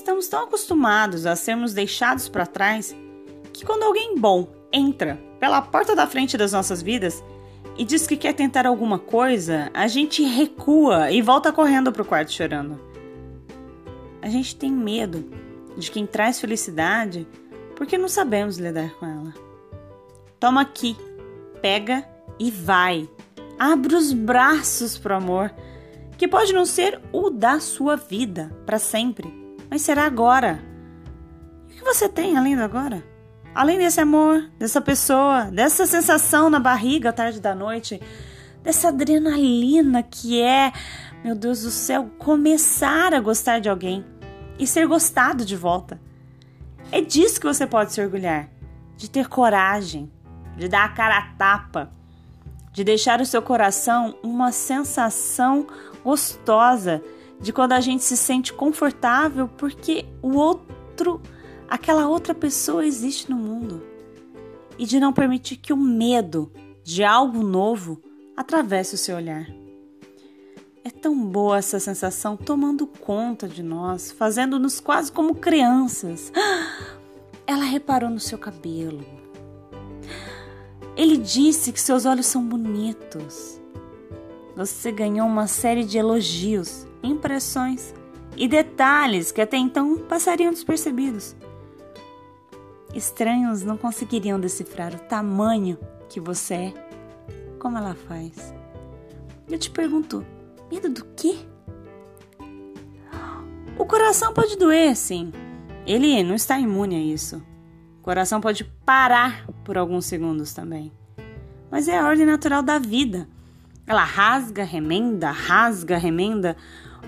Estamos tão acostumados a sermos deixados para trás que quando alguém bom entra pela porta da frente das nossas vidas e diz que quer tentar alguma coisa, a gente recua e volta correndo pro quarto chorando. A gente tem medo de quem traz felicidade porque não sabemos lidar com ela. Toma aqui, pega e vai. Abre os braços pro amor, que pode não ser o da sua vida para sempre, mas será agora. O que você tem além do agora? Além desse amor, dessa pessoa, dessa sensação na barriga à tarde da noite, dessa adrenalina que é, meu Deus do céu, começar a gostar de alguém e ser gostado de volta. É disso que você pode se orgulhar, de ter coragem, de dar a cara a tapa, de deixar o seu coração uma sensação gostosa de quando a gente se sente confortável porque o outro aquela outra pessoa existe no mundo e de não permitir que o medo de algo novo atravesse o seu olhar. É tão boa essa sensação tomando conta de nós, fazendo-nos quase como crianças. Ela reparou no seu cabelo. Ele disse que seus olhos são bonitos. Você ganhou uma série de elogios, impressões e detalhes que até então passariam despercebidos. Estranhos não conseguiriam decifrar o tamanho que você é. Como ela faz? Eu te pergunto, medo do quê? O coração pode doer, sim. Ele não está imune a isso. O coração pode parar por alguns segundos também. Mas é a ordem natural da vida. Ela rasga, remenda, rasga, remenda.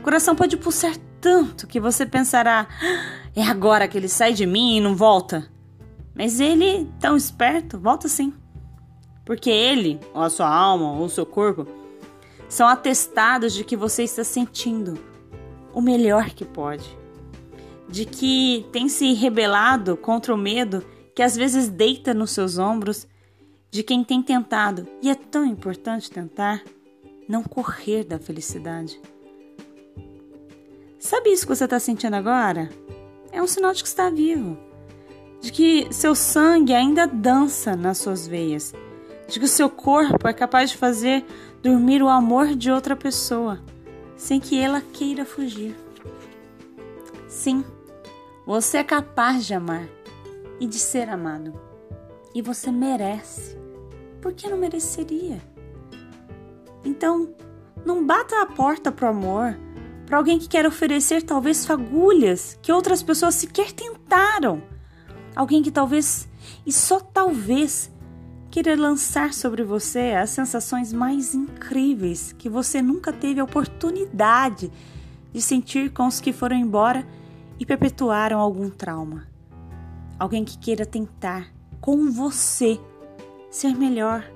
O coração pode pulsar tanto que você pensará: ah, é agora que ele sai de mim e não volta. Mas ele, tão esperto, volta sim. Porque ele, ou a sua alma, ou o seu corpo, são atestados de que você está sentindo o melhor que pode. De que tem se rebelado contra o medo que às vezes deita nos seus ombros, de quem tem tentado, e é tão importante tentar, não correr da felicidade. Sabe isso que você está sentindo agora? É um sinal de que está vivo de que seu sangue ainda dança nas suas veias, de que o seu corpo é capaz de fazer dormir o amor de outra pessoa, sem que ela queira fugir. Sim, você é capaz de amar e de ser amado. E você merece. Por que não mereceria? Então, não bata a porta pro amor, para alguém que quer oferecer talvez fagulhas que outras pessoas sequer tentaram Alguém que talvez, e só talvez, queira lançar sobre você as sensações mais incríveis que você nunca teve a oportunidade de sentir com os que foram embora e perpetuaram algum trauma. Alguém que queira tentar, com você, ser melhor,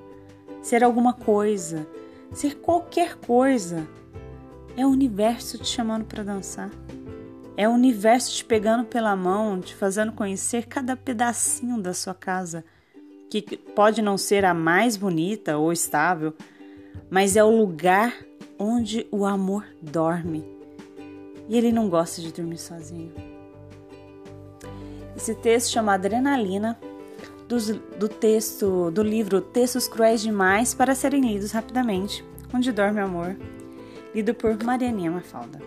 ser alguma coisa, ser qualquer coisa. É o universo te chamando para dançar. É o universo te pegando pela mão, te fazendo conhecer cada pedacinho da sua casa, que pode não ser a mais bonita ou estável, mas é o lugar onde o amor dorme. E ele não gosta de dormir sozinho. Esse texto chama Adrenalina, do, do texto do livro Textos Cruéis Demais para serem lidos rapidamente, onde dorme o amor, lido por Marianinha Mafalda.